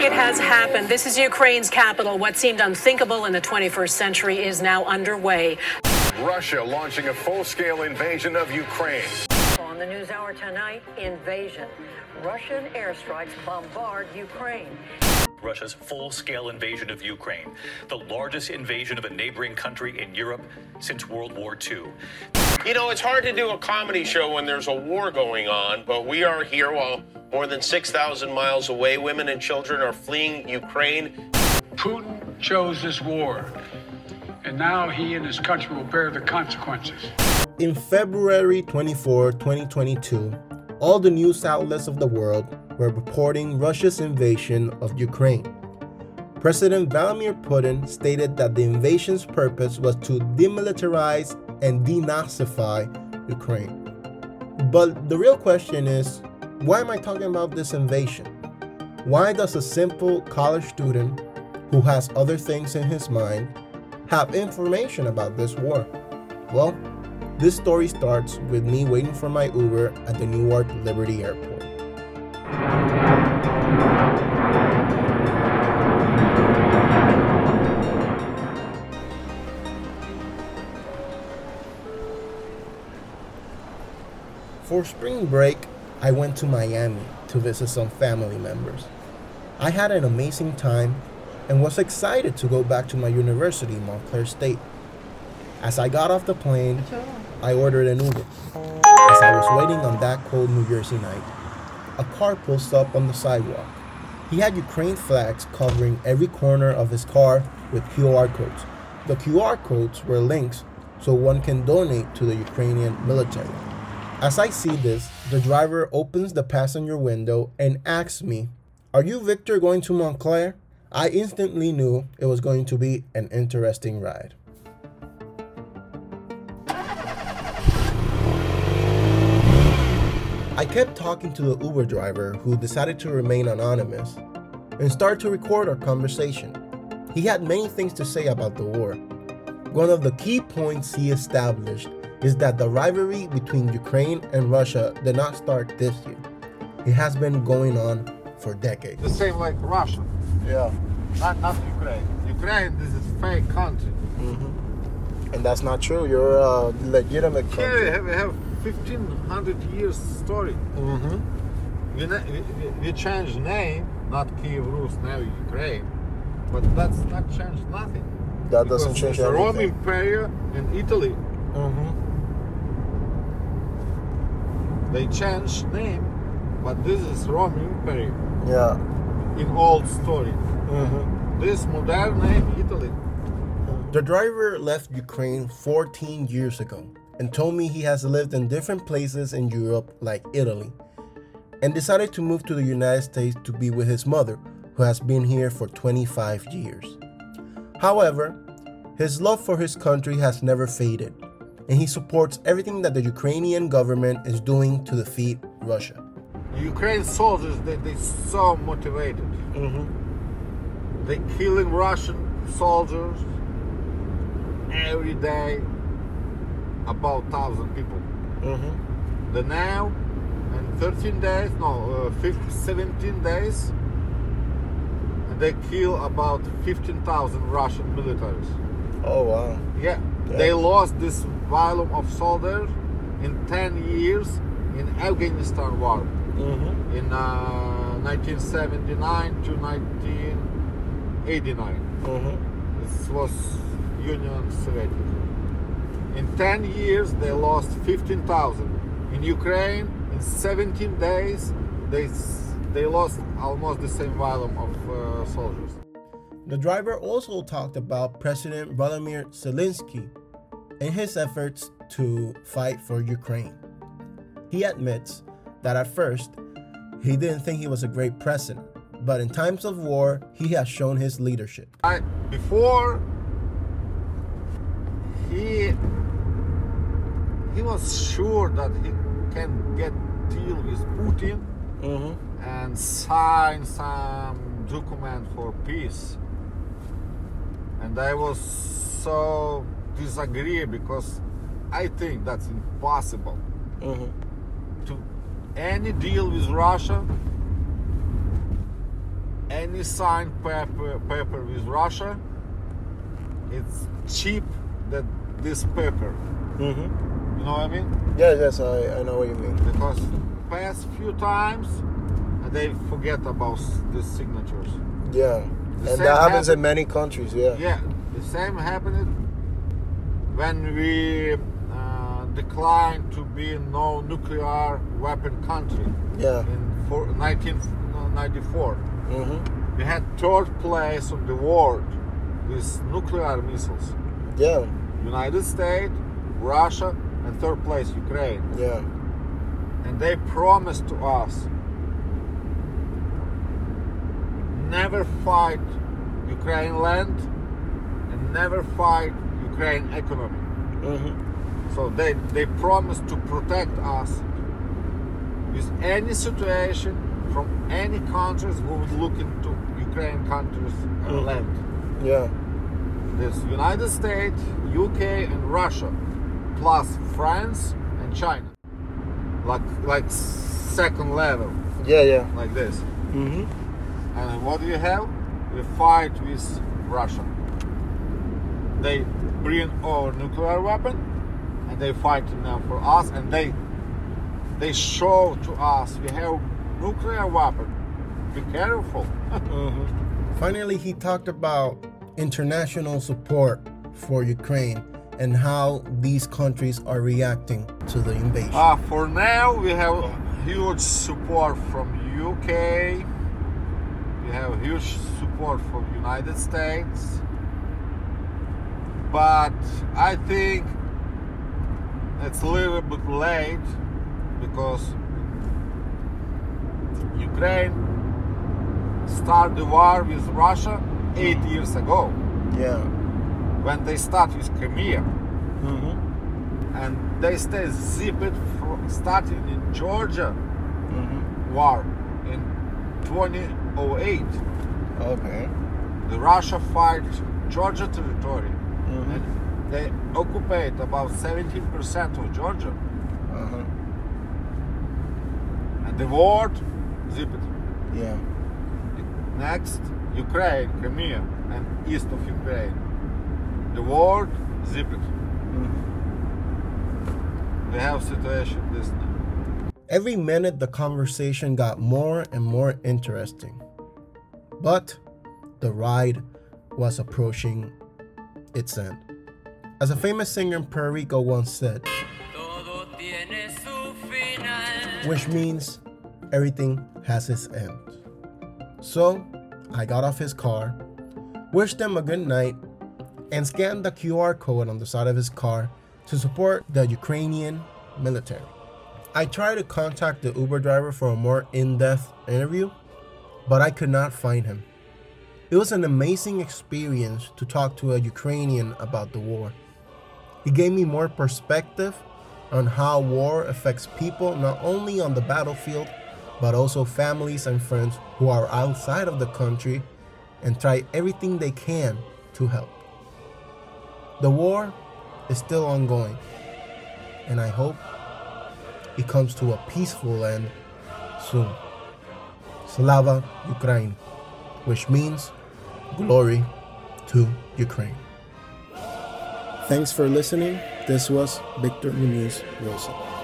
It has happened. This is Ukraine's capital. What seemed unthinkable in the 21st century is now underway. Russia launching a full scale invasion of Ukraine. On the NewsHour tonight, invasion. Russian airstrikes bombard Ukraine. Russia's full scale invasion of Ukraine, the largest invasion of a neighboring country in Europe since World War II. You know, it's hard to do a comedy show when there's a war going on, but we are here while more than 6,000 miles away, women and children are fleeing Ukraine. Putin chose this war, and now he and his country will bear the consequences. In February 24, 2022, all the news outlets of the world were reporting Russia's invasion of Ukraine. President Vladimir Putin stated that the invasion's purpose was to demilitarize and denazify Ukraine. But the real question is why am I talking about this invasion? Why does a simple college student who has other things in his mind have information about this war? Well, this story starts with me waiting for my Uber at the Newark Liberty Airport. For spring break, I went to Miami to visit some family members. I had an amazing time and was excited to go back to my university, Montclair State. As I got off the plane, I ordered an Uber. As I was waiting on that cold New Jersey night, a car pulls up on the sidewalk. He had Ukraine flags covering every corner of his car with QR codes. The QR codes were links so one can donate to the Ukrainian military. As I see this, the driver opens the passenger window and asks me, Are you Victor going to Montclair? I instantly knew it was going to be an interesting ride. I kept talking to the Uber driver who decided to remain anonymous and started to record our conversation. He had many things to say about the war. One of the key points he established is that the rivalry between Ukraine and Russia did not start this year. It has been going on for decades. The same like Russia. Yeah. Not not Ukraine. Ukraine this is a fake country. Mm-hmm. And that's not true. You're a legitimate country. Here we have, we have 1500 years story. Mm-hmm. We, we, we change name, not Kiev Rus, now Ukraine. But that's not changed nothing. That Because doesn't change it's Rome. Empire and Italy. Mm-hmm. They changed name, but this is Rome Empire Yeah. In old story. Mm-hmm. This modern name Italy. The driver left Ukraine 14 years ago and told me he has lived in different places in Europe, like Italy, and decided to move to the United States to be with his mother, who has been here for 25 years. However, his love for his country has never faded, and he supports everything that the Ukrainian government is doing to defeat Russia. Ukraine soldiers, they they so motivated. Mm-hmm. They killing Russian soldiers every day, about thousand people. Mm-hmm. The now, in 13 days, no, uh, 15, 17 days, they kill about 15,000 Russian militaries. Oh wow. Yeah, Yeah. they lost this volume of soldiers in 10 years in Afghanistan war Mm-hmm. in uh, 1979 to 1989. Mm-hmm. This was Union Soviet. In 10 years, they lost 15,000. In Ukraine, in 17 days, they they lost almost the same volume of uh, soldiers. The driver also talked about President Vladimir Zelensky and his efforts to fight for Ukraine. He admits that at first he didn't think he was a great president, but in times of war, he has shown his leadership. I, before he he was sure that he can get deal with Putin Mm-hmm. and sign some document for peace. And I was so disagree because I think that's impossible Mm-hmm. to any deal with Russia, any signed paper, paper with Russia, it's cheap that this paper. Mm-hmm. You know what I mean? Yeah, yes, I, I know what you mean. Because past few times they forget about s- the signatures. Yeah. The and that happens in many countries, yeah. Yeah, the same happened when we declined to be no nuclear weapon country Yeah. in four, 1994. Mm-hmm. We had third place of the world with nuclear missiles. Yeah. United States, Russia, and third place Ukraine. Yeah. And they promised to us never fight Ukraine land and never fight Ukraine economy. Mm-hmm. So they, they promised to protect us with any situation from any countries who would look into Ukraine countries uh, Mhm. land. Yeah. There's United States, UK, and Russia, plus France and China. Like like second level, Yeah, yeah. like this. Mm-hmm. And what do you have? We fight with Russia. They bring our nuclear weapon, and they fight now for us, and they they show to us we have nuclear weapon. Be careful. Mm-hmm. Finally, he talked about international support for Ukraine and how these countries are reacting to the invasion. Uh, for now, we have huge support from UK. We have huge support from United States. But I think it's a little bit late because Ukraine started the war with Russia eight years ago yeah. when they start with Crimea Mm-hmm. and they stay zipped from starting in Georgia Mm-hmm. war in 2008. Okay. The Russia fight Georgia territory Mhm. and they occupied about 17% of Georgia Uh-huh. and the war zipped. Yeah. Next, Ukraine, Crimea, and east of Ukraine. The war zipped. Mm-hmm. We have situation this now. Every minute, the conversation got more and more interesting. But the ride was approaching its end. As a famous singer in Puerto Rico once said, which means everything has its end. So I got off his car, wished him a good night, and scanned the QR code on the side of his car to support the Ukrainian military. I tried to contact the Uber driver for a more in depth interview, but I could not find him. It was an amazing experience to talk to a Ukrainian about the war. He gave me more perspective on how war affects people not only on the battlefield, but also families and friends who are outside of the country and try everything they can to help. The war is still ongoing, and I hope it comes to a peaceful end soon. Slava Ukraine, which means glory to Ukraine. Thanks for listening. This was Victor Muniz Wilson.